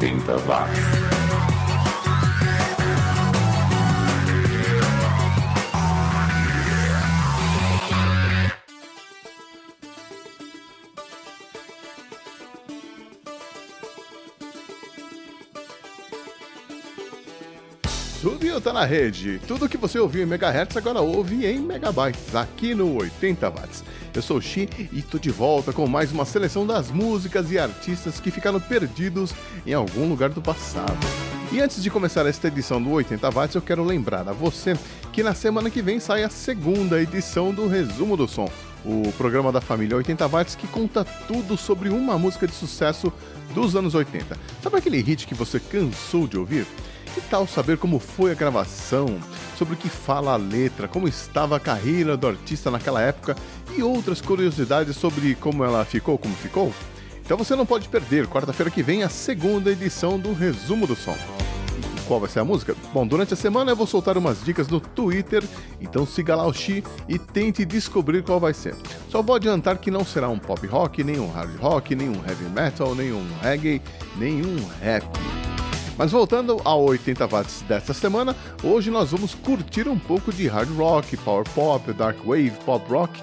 80 watts. Na rede. Tudo que você ouviu em megahertz agora ouve em megabytes, aqui no 80 watts. Eu sou o Xi e tô de volta com mais uma seleção das músicas e artistas que ficaram perdidos em algum lugar do passado. E antes de começar esta edição do 80 watts, eu quero lembrar a você que na semana que vem sai a segunda edição do Resumo do Som, o programa da família 80 watts que conta tudo sobre uma música de sucesso dos anos 80. Sabe aquele hit que você cansou de ouvir? Que tal saber como foi a gravação, sobre o que fala a letra, como estava a carreira do artista naquela época e outras curiosidades sobre como ela ficou como ficou? Então você não pode perder, quarta-feira que vem, a segunda edição do Resumo do Som. Qual vai ser a música? Bom, durante a semana eu vou soltar umas dicas no Twitter, então siga lá o Xi e tente descobrir qual vai ser. Só vou adiantar que não será um pop rock, nem um hard rock, nem um heavy metal, nem um reggae, nem um rap. Mas voltando ao 80 watts desta semana, hoje nós vamos curtir um pouco de hard rock, power pop, dark wave, pop rock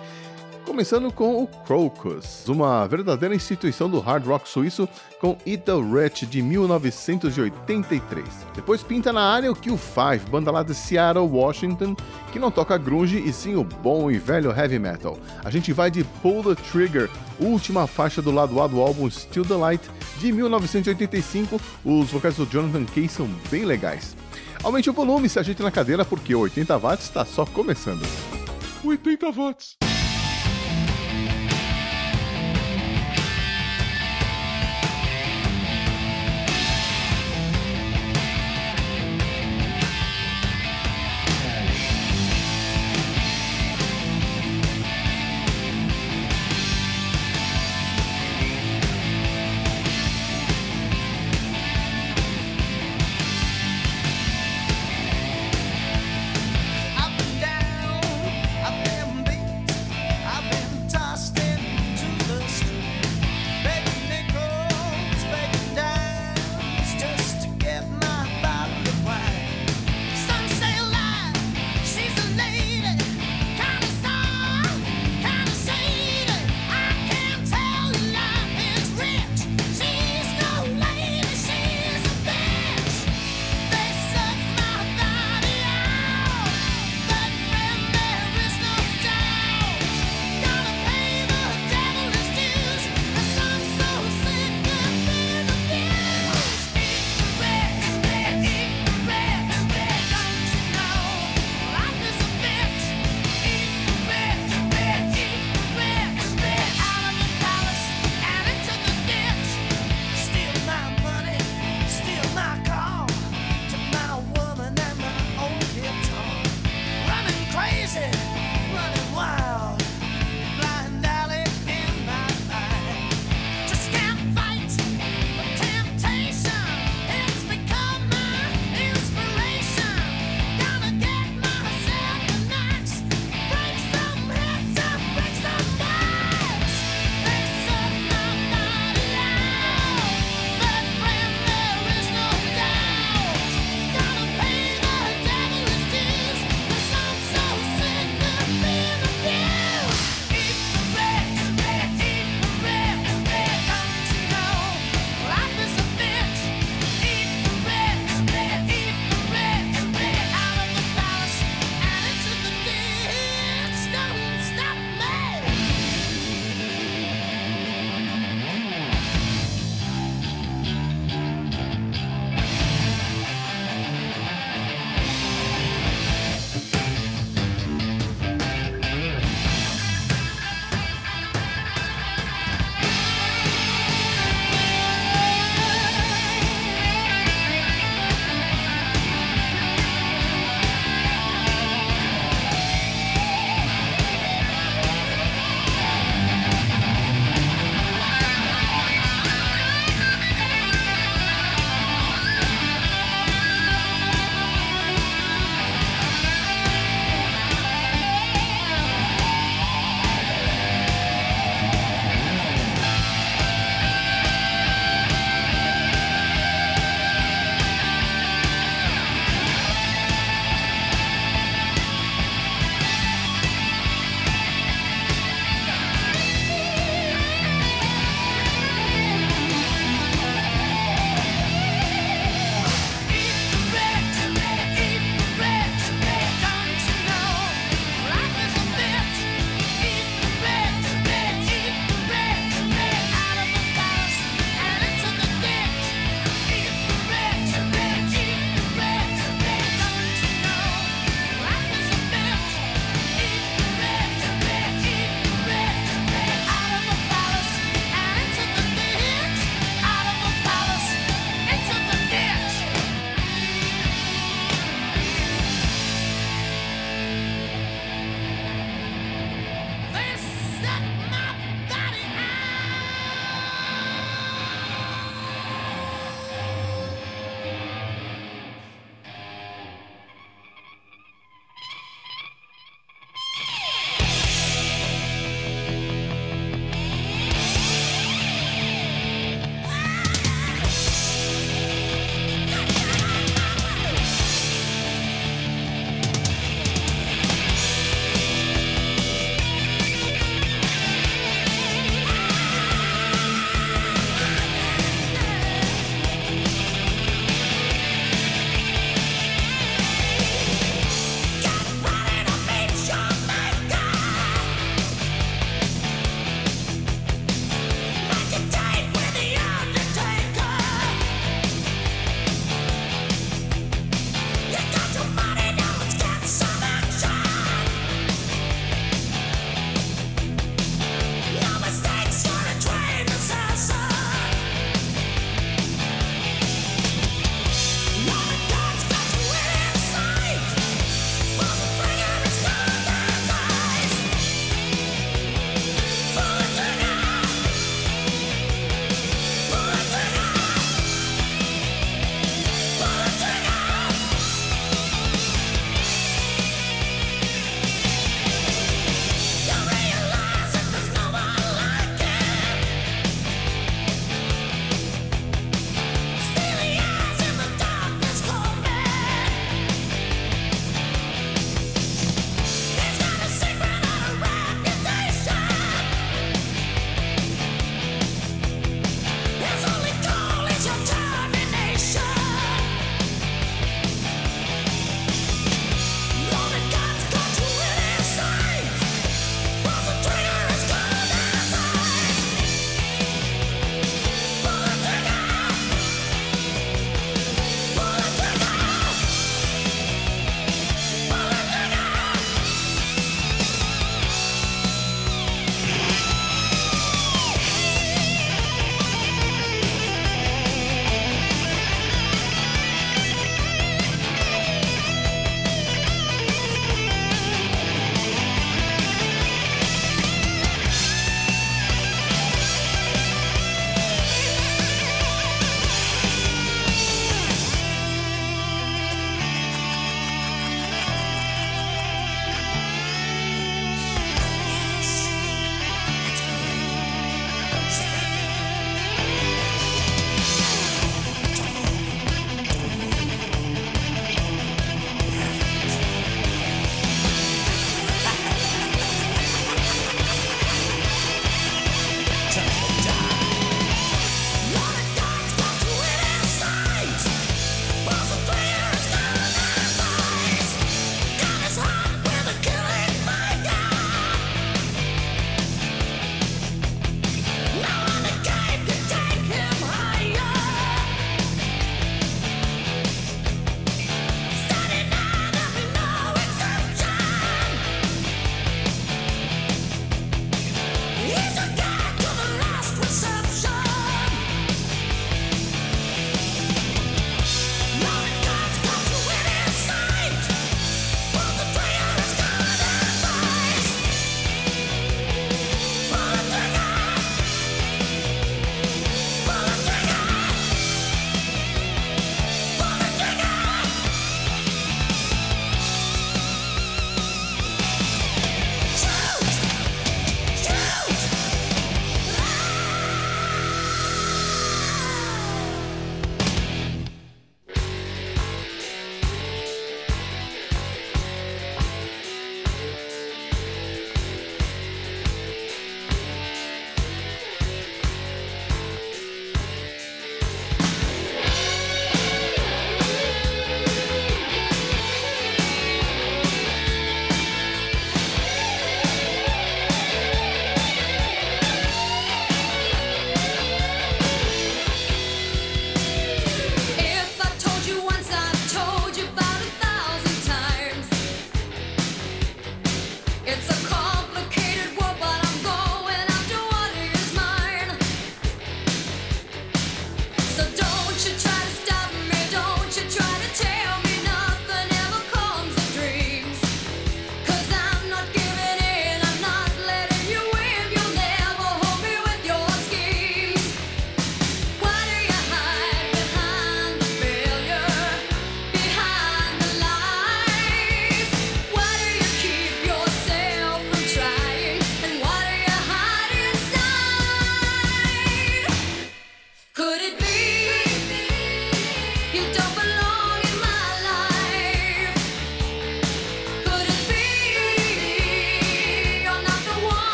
Começando com o Crocus, uma verdadeira instituição do hard rock suíço com Eat the Rich de 1983. Depois pinta na área o Q5, banda lá de Seattle, Washington, que não toca grunge e sim o bom e velho heavy metal. A gente vai de Pull the Trigger, última faixa do lado A do álbum Still the Light de 1985. Os vocais do Jonathan Kay são bem legais. Aumente o volume, se ajeite na cadeira porque 80 watts está só começando. 80 watts.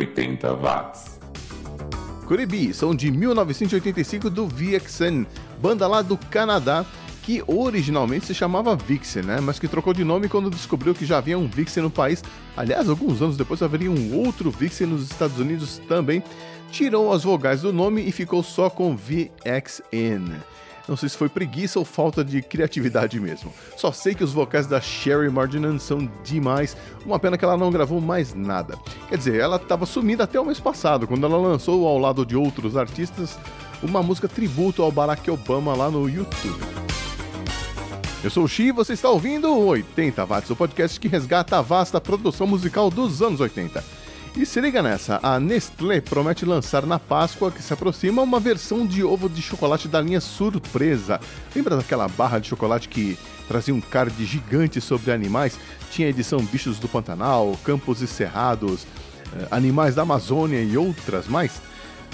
80 watts. Curibi são de 1985 do VXN, banda lá do Canadá que originalmente se chamava Vixen, né? Mas que trocou de nome quando descobriu que já havia um Vixen no país. Aliás, alguns anos depois haveria um outro Vixen nos Estados Unidos também. Tirou as vogais do nome e ficou só com VXN. Não sei se foi preguiça ou falta de criatividade mesmo. Só sei que os vocais da Sherry Mardinan são demais. Uma pena que ela não gravou mais nada. Quer dizer, ela estava sumida até o mês passado, quando ela lançou, ao lado de outros artistas, uma música tributo ao Barack Obama lá no YouTube. Eu sou o Xi e você está ouvindo o 80 Watts, o podcast que resgata a vasta produção musical dos anos 80. E se liga nessa, a Nestlé promete lançar na Páscoa que se aproxima uma versão de ovo de chocolate da linha Surpresa. Lembra daquela barra de chocolate que trazia um card gigante sobre animais? Tinha a edição Bichos do Pantanal, Campos e Cerrados, eh, Animais da Amazônia e outras mais?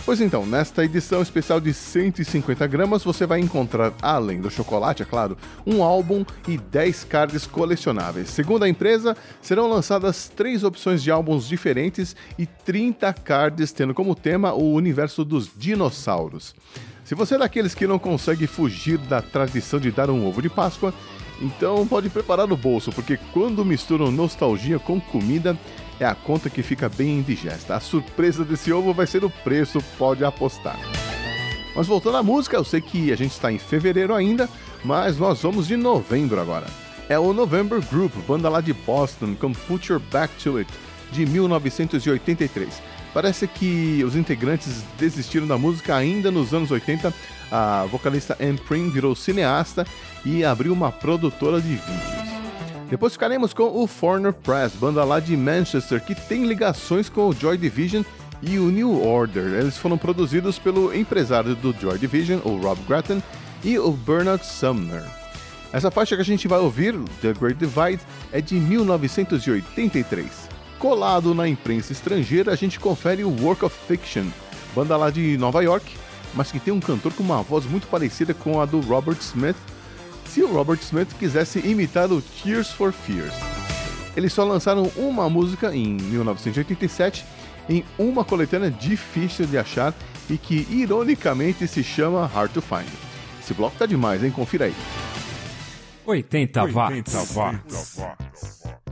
Pois então, nesta edição especial de 150 gramas, você vai encontrar, além do chocolate, é claro, um álbum e 10 cards colecionáveis. Segundo a empresa, serão lançadas três opções de álbuns diferentes e 30 cards tendo como tema o universo dos dinossauros. Se você é daqueles que não consegue fugir da tradição de dar um ovo de Páscoa, então pode preparar o bolso, porque quando misturam nostalgia com comida, é a conta que fica bem indigesta. A surpresa desse ovo vai ser o preço, pode apostar. Mas voltando à música, eu sei que a gente está em fevereiro ainda, mas nós vamos de novembro agora. É o November Group, banda lá de Boston, com Put Your Back to It, de 1983. Parece que os integrantes desistiram da música ainda nos anos 80. A vocalista Anne Prim virou cineasta e abriu uma produtora de vídeos. Depois ficaremos com o Foreigner Press, banda lá de Manchester, que tem ligações com o Joy Division e o New Order. Eles foram produzidos pelo empresário do Joy Division, o Rob Grattan, e o Bernard Sumner. Essa faixa que a gente vai ouvir, The Great Divide, é de 1983. Colado na imprensa estrangeira, a gente confere o Work of Fiction, banda lá de Nova York, mas que tem um cantor com uma voz muito parecida com a do Robert Smith se o Robert Smith quisesse imitar o Tears for Fears. Eles só lançaram uma música em 1987 em uma coletânea difícil de achar e que ironicamente se chama Hard to Find. Esse bloco tá demais, hein? Confira aí. 80 watts. 80 watts. like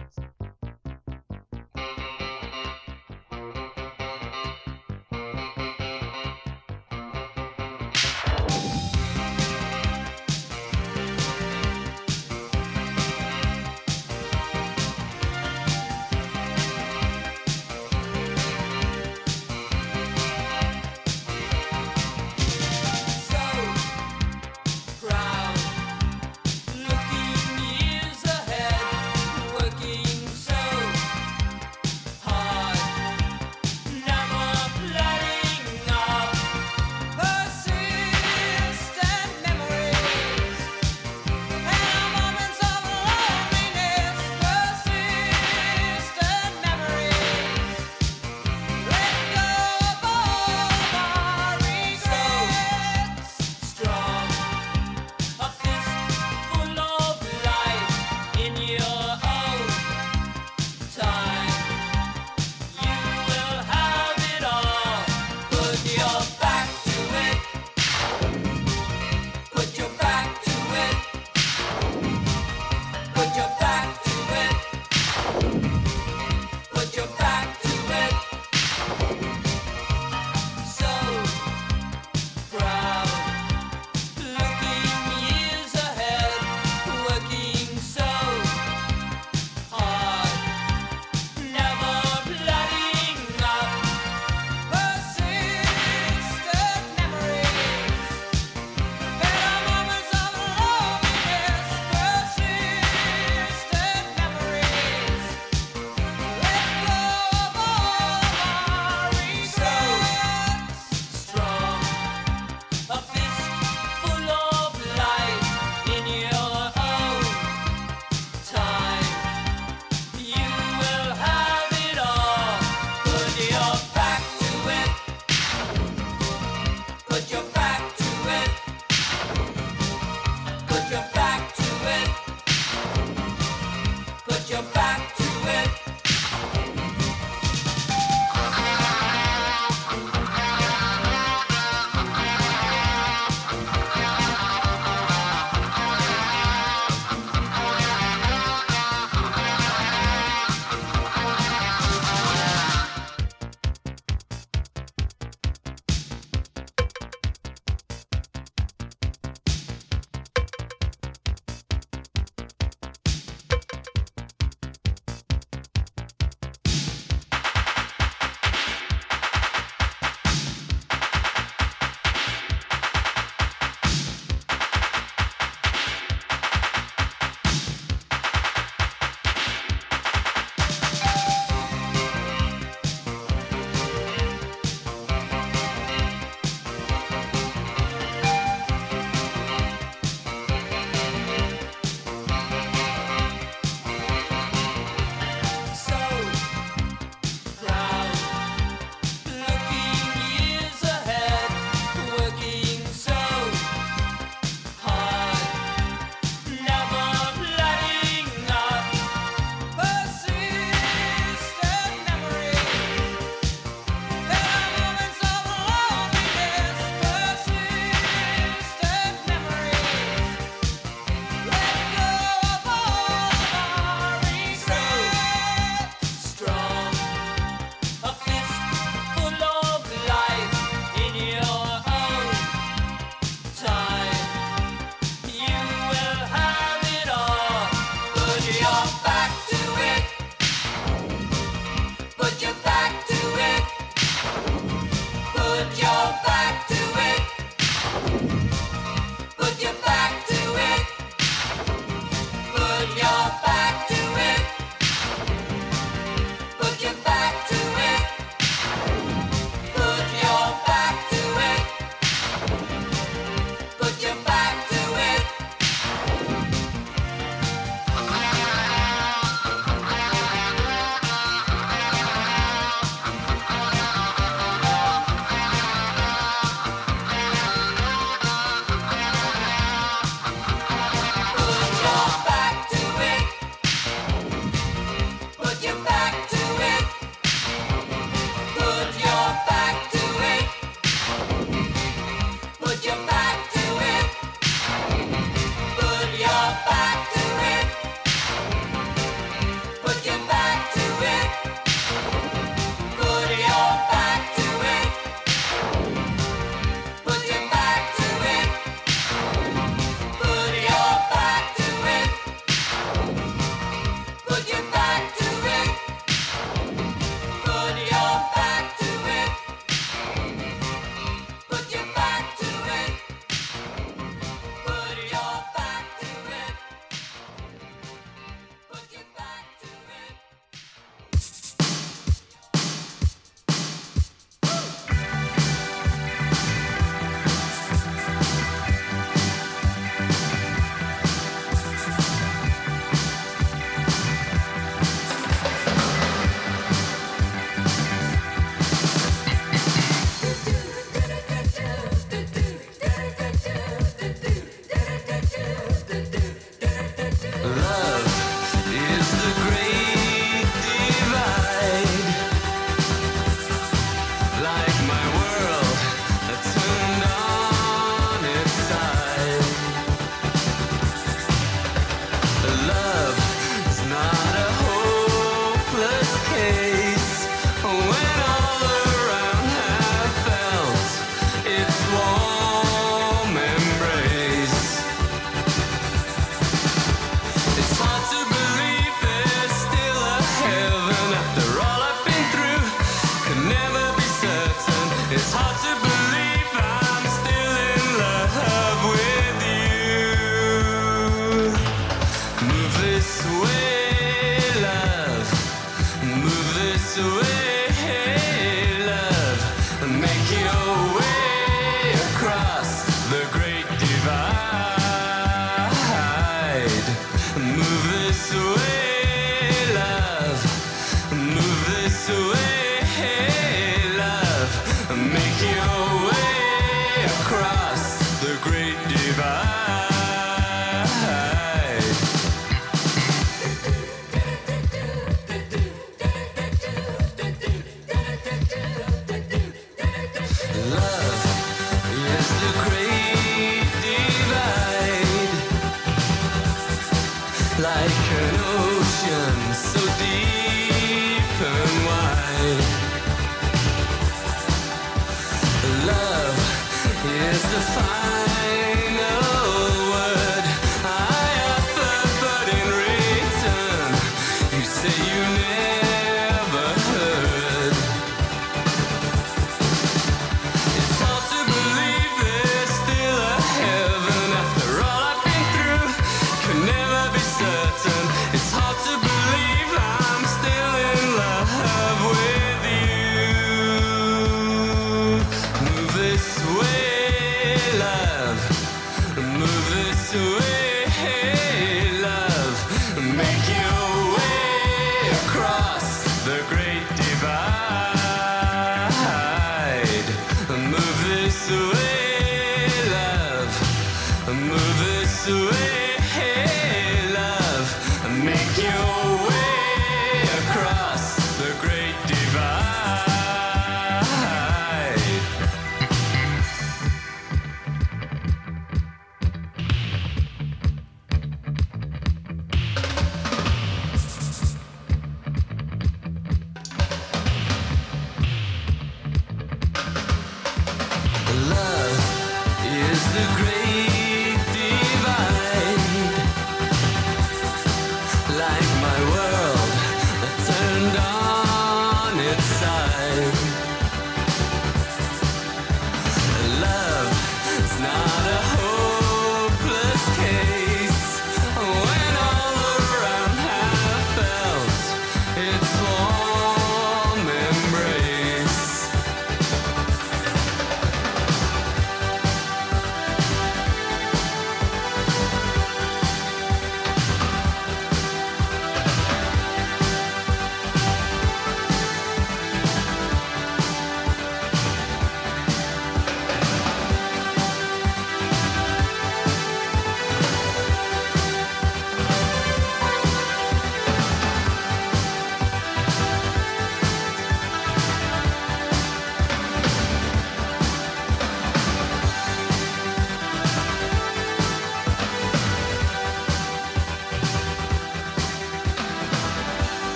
is the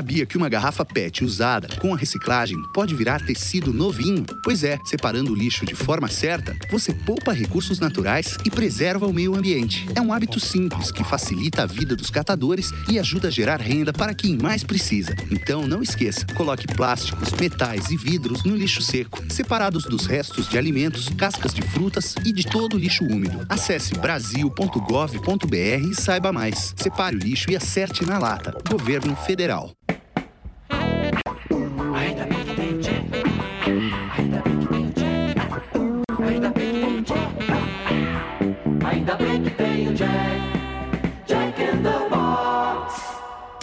sabia que uma garrafa PET usada com a reciclagem pode virar tecido novinho? Pois é, separando o lixo de forma certa, você poupa recursos naturais e preserva o meio ambiente. É um hábito simples que facilita a vida dos catadores e ajuda a gerar renda para quem mais precisa. Então não esqueça, coloque plásticos, metais e vidros no lixo seco, separados dos restos de alimentos, cascas de frutas e de todo lixo úmido. Acesse brasil.gov.br e saiba mais. Separe o lixo e acerte na lata. Governo Federal.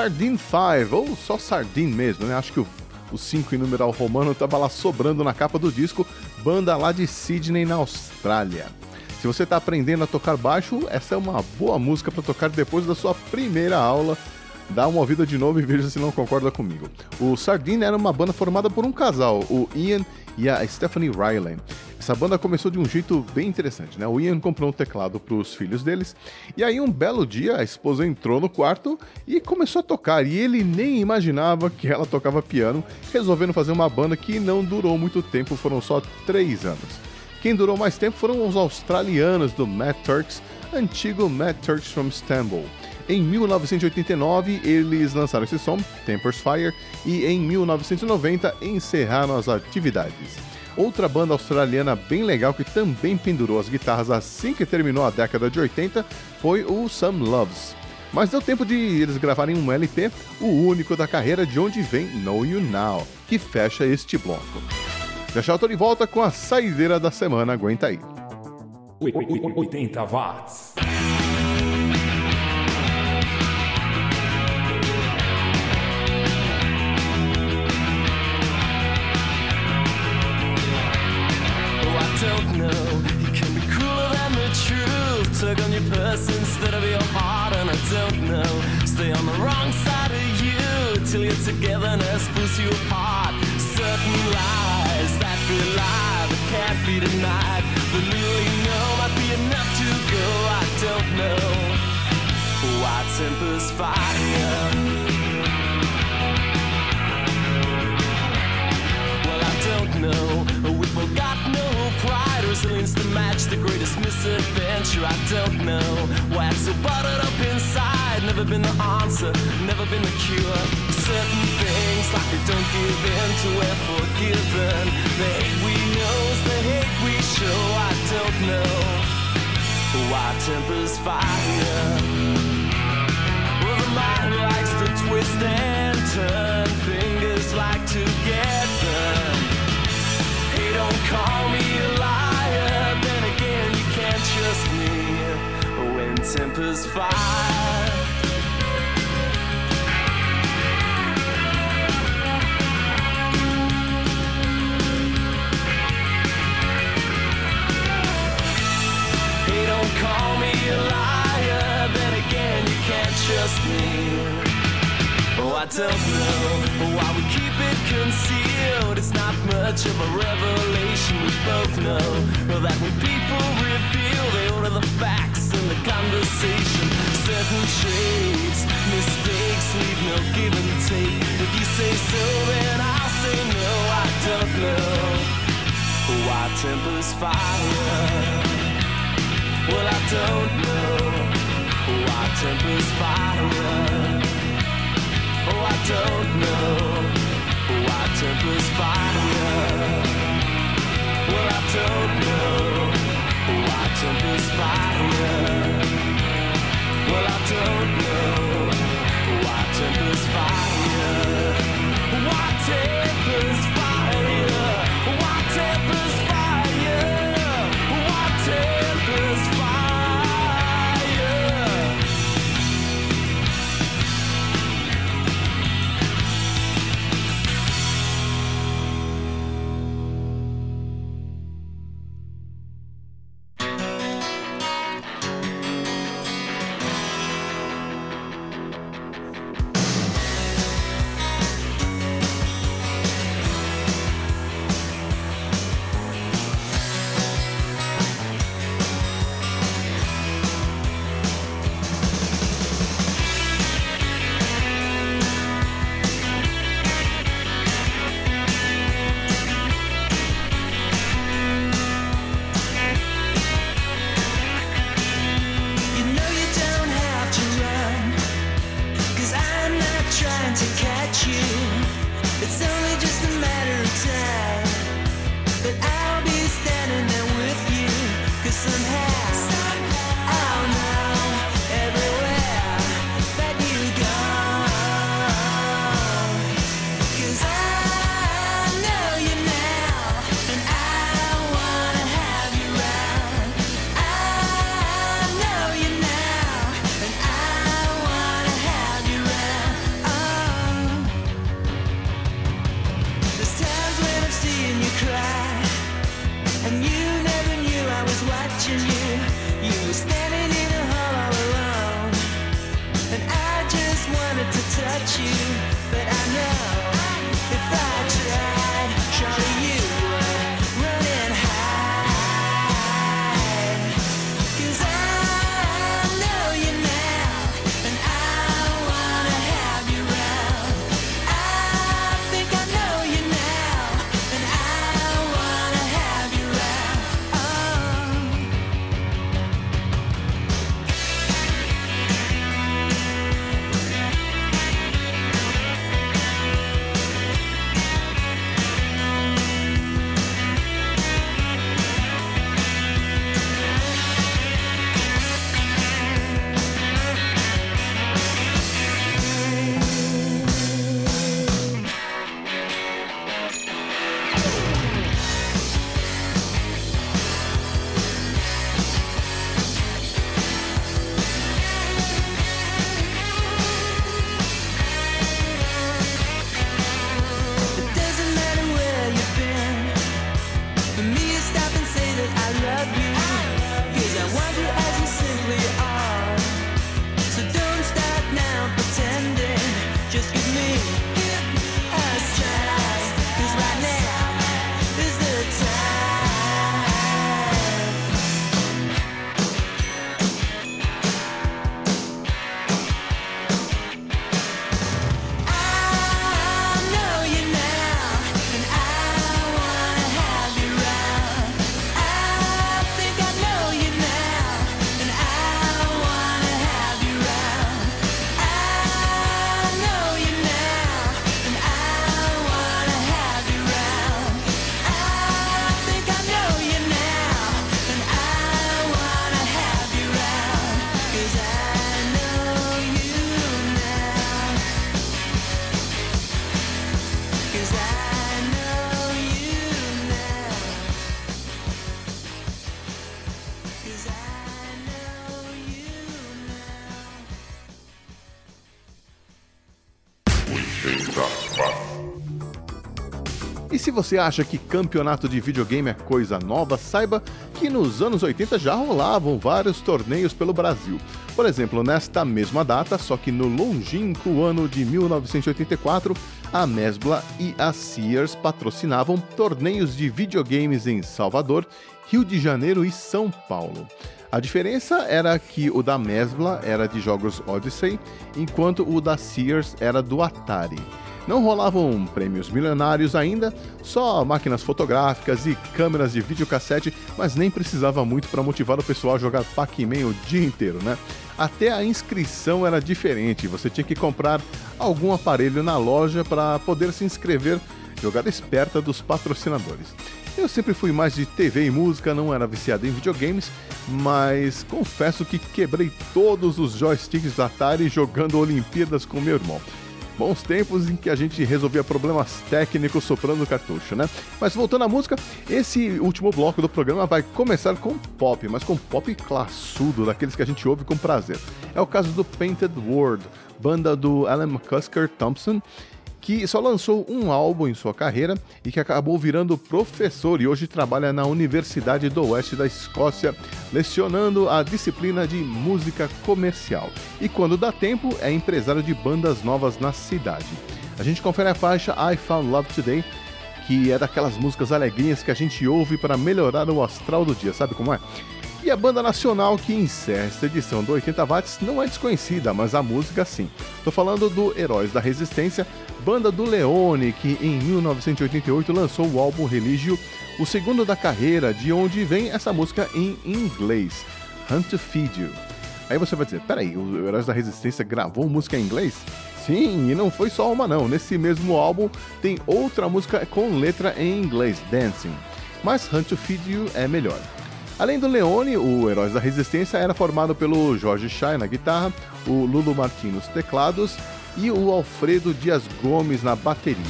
Sardine 5, ou só Sardine mesmo, né? Acho que o, o 5 em numeral romano tava lá sobrando na capa do disco, banda lá de Sydney, na Austrália. Se você está aprendendo a tocar baixo, essa é uma boa música para tocar depois da sua primeira aula. Dá uma ouvida de novo e veja se não concorda comigo. O Sardine era uma banda formada por um casal, o Ian e a Stephanie Riley. Essa banda começou de um jeito bem interessante, né? O Ian comprou um teclado para os filhos deles, e aí um belo dia a esposa entrou no quarto e começou a tocar, e ele nem imaginava que ela tocava piano, resolvendo fazer uma banda que não durou muito tempo, foram só três anos. Quem durou mais tempo foram os australianos do Matt Turks, antigo Matt Turks from Istanbul. Em 1989, eles lançaram esse som, Tempers Fire, e em 1990 encerraram as atividades. Outra banda australiana bem legal que também pendurou as guitarras assim que terminou a década de 80 foi o Some Loves. Mas deu tempo de eles gravarem um LP, o único da carreira de onde vem Know You Now, que fecha este bloco. Já já eu de volta com a saideira da semana, aguenta aí. 80 watts. Tug on your purse instead of your heart, and I don't know. Stay on the wrong side of you till your togetherness pulls you apart. Certain lies that belie but can't be denied. The little you know might be enough to go. I don't know. Why tempers fire? Match the greatest misadventure. I don't know why I'm so bottled up inside. Never been the answer, never been the cure. Certain things like we don't give in to, we're forgiven. The hate we know is the hate we show. I don't know why tempers fire. Well, the mind likes to twist and turn. Tempers fire. Hey, don't call me a liar. Again, you can't trust me. Oh, I don't know why we keep it concealed. It's not much of a revelation. We both know that when people reveal, they order the facts and the conversation. Certain traits, mistakes leave no give and take. If you say so, then I'll say no. I don't know why tempers fire. Well, I don't know why tempers fire. I don't know why tempers fire. Well, I don't know why tempers fire. Well, I don't know why tempers fire. Why tempers fire? Why tempers fire? Se você acha que campeonato de videogame é coisa nova, saiba que nos anos 80 já rolavam vários torneios pelo Brasil. Por exemplo, nesta mesma data, só que no longínquo ano de 1984, a Mesbla e a Sears patrocinavam torneios de videogames em Salvador, Rio de Janeiro e São Paulo. A diferença era que o da Mesbla era de jogos Odyssey, enquanto o da Sears era do Atari. Não rolavam prêmios milionários ainda, só máquinas fotográficas e câmeras de videocassete, mas nem precisava muito para motivar o pessoal a jogar Pac-Man o dia inteiro, né? Até a inscrição era diferente, você tinha que comprar algum aparelho na loja para poder se inscrever, jogada esperta dos patrocinadores. Eu sempre fui mais de TV e música, não era viciado em videogames, mas confesso que quebrei todos os joysticks da Atari jogando Olimpíadas com meu irmão. Bons tempos em que a gente resolvia problemas técnicos soprando cartucho, né? Mas voltando à música, esse último bloco do programa vai começar com pop, mas com pop classudo, daqueles que a gente ouve com prazer. É o caso do Painted World, banda do Alan McCusker Thompson, que só lançou um álbum em sua carreira e que acabou virando professor e hoje trabalha na Universidade do Oeste da Escócia, lecionando a disciplina de música comercial. E quando dá tempo, é empresário de bandas novas na cidade. A gente confere a faixa I Found Love Today, que é daquelas músicas alegrinhas que a gente ouve para melhorar o astral do dia, sabe como é? E a banda nacional que encerra esta edição do 80 Watts não é desconhecida, mas a música sim. Tô falando do Heróis da Resistência, banda do Leone, que em 1988 lançou o álbum Religio, o segundo da carreira, de onde vem essa música em inglês, Hunt to Feed You. Aí você vai dizer, peraí, o Heróis da Resistência gravou música em inglês? Sim, e não foi só uma não. Nesse mesmo álbum tem outra música com letra em inglês, Dancing. Mas Hunt to Feed You é melhor. Além do Leone, o Heróis da Resistência era formado pelo Jorge Chay na guitarra, o Lulu Martins nos teclados e o Alfredo Dias Gomes na bateria.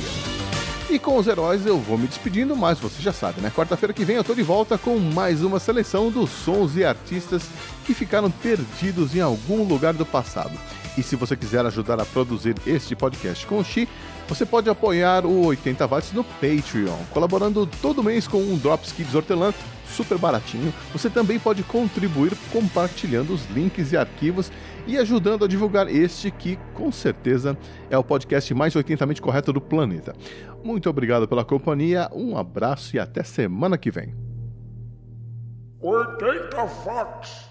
E com os heróis eu vou me despedindo, mas você já sabe, né? Quarta-feira que vem eu tô de volta com mais uma seleção dos sons e artistas que ficaram perdidos em algum lugar do passado. E se você quiser ajudar a produzir este podcast com o Xi, você pode apoiar o 80 Watts no Patreon, colaborando todo mês com um Drops Kids Hortelã super baratinho. Você também pode contribuir compartilhando os links e arquivos e ajudando a divulgar este que, com certeza, é o podcast mais 80mente correto do planeta. Muito obrigado pela companhia, um abraço e até semana que vem. 80 watts.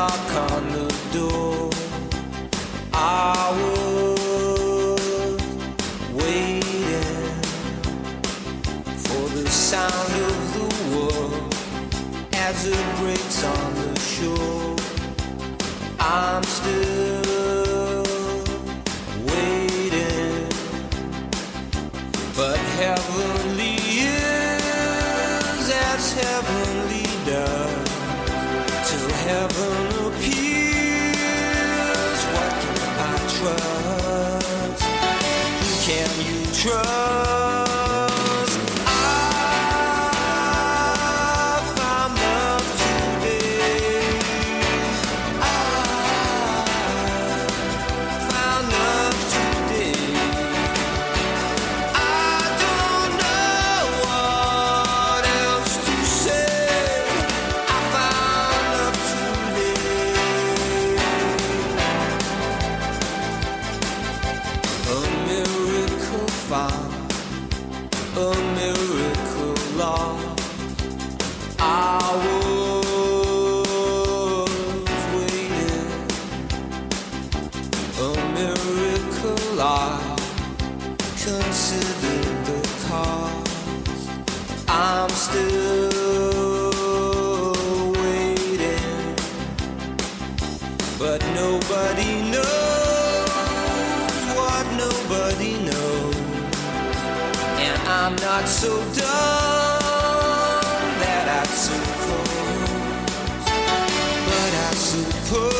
Knock on the door. I was waiting for the sound of the world as it breaks on the shore. I'm still control. I'm not so dumb that I suppose, but I suppose.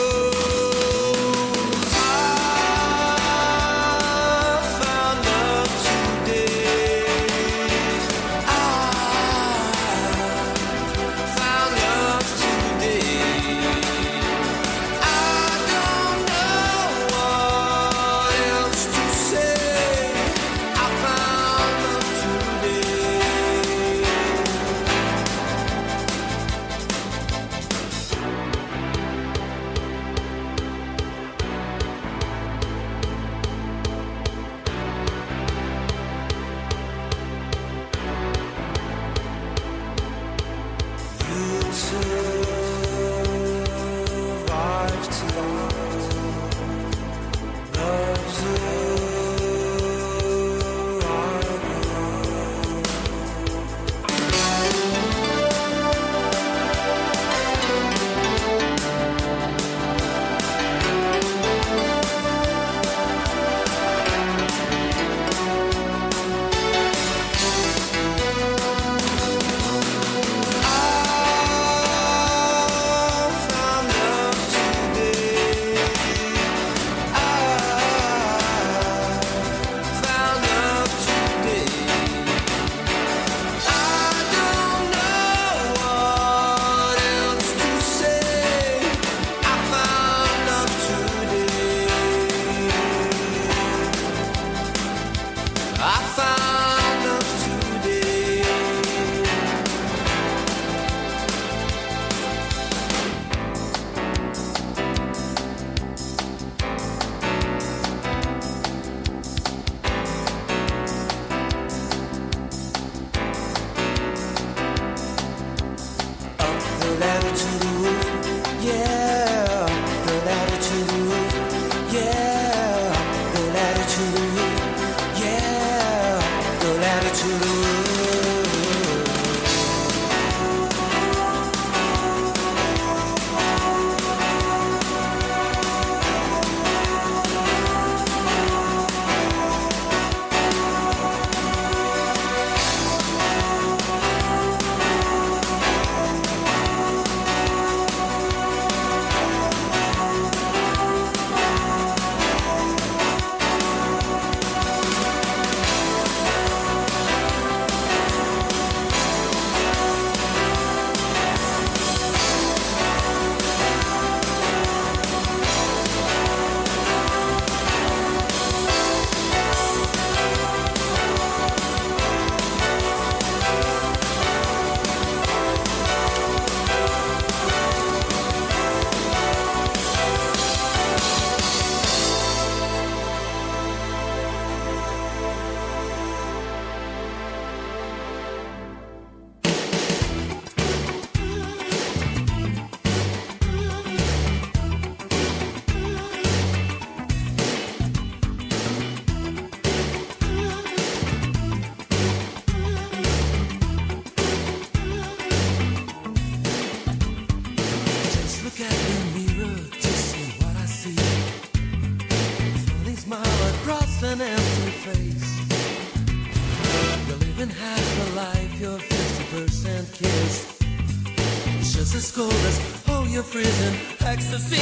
Freezing ecstasy.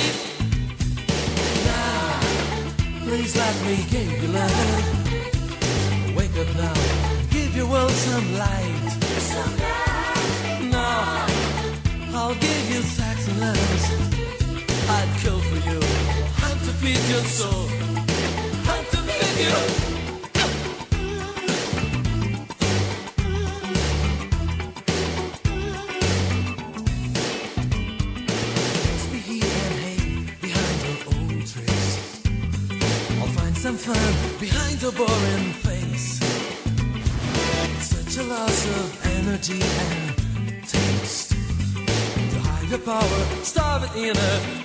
Now, please let me give you love. Wake up now, give your world some light. Now, I'll give you sex and love. I'd kill for you. Hunt to feed your soul. Hunt to feed you. In a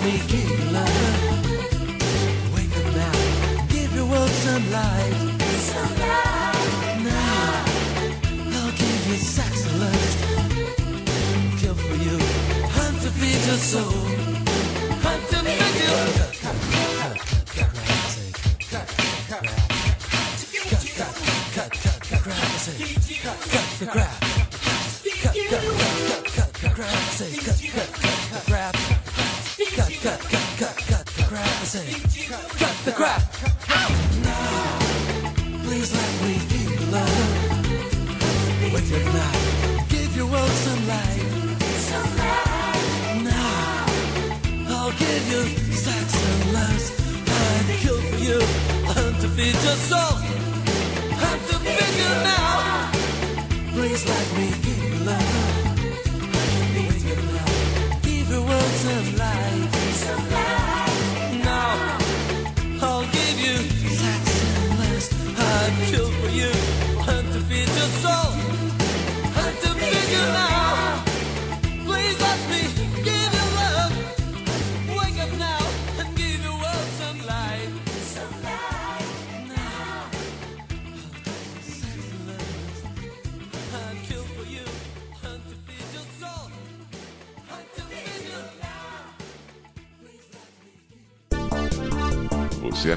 please let me give you love. Wake up now, give your world some light. Now, I'll give you sex. Kill for you, hunt to feed your soul. Hunt to feed. Cut cut cut the crap. Now, please let me you love. Wake up now, give your world some light. Now, I'll give you sex and lust. I'd kill for you, hunt to feed your soul. Hunt to feed you now. Please let me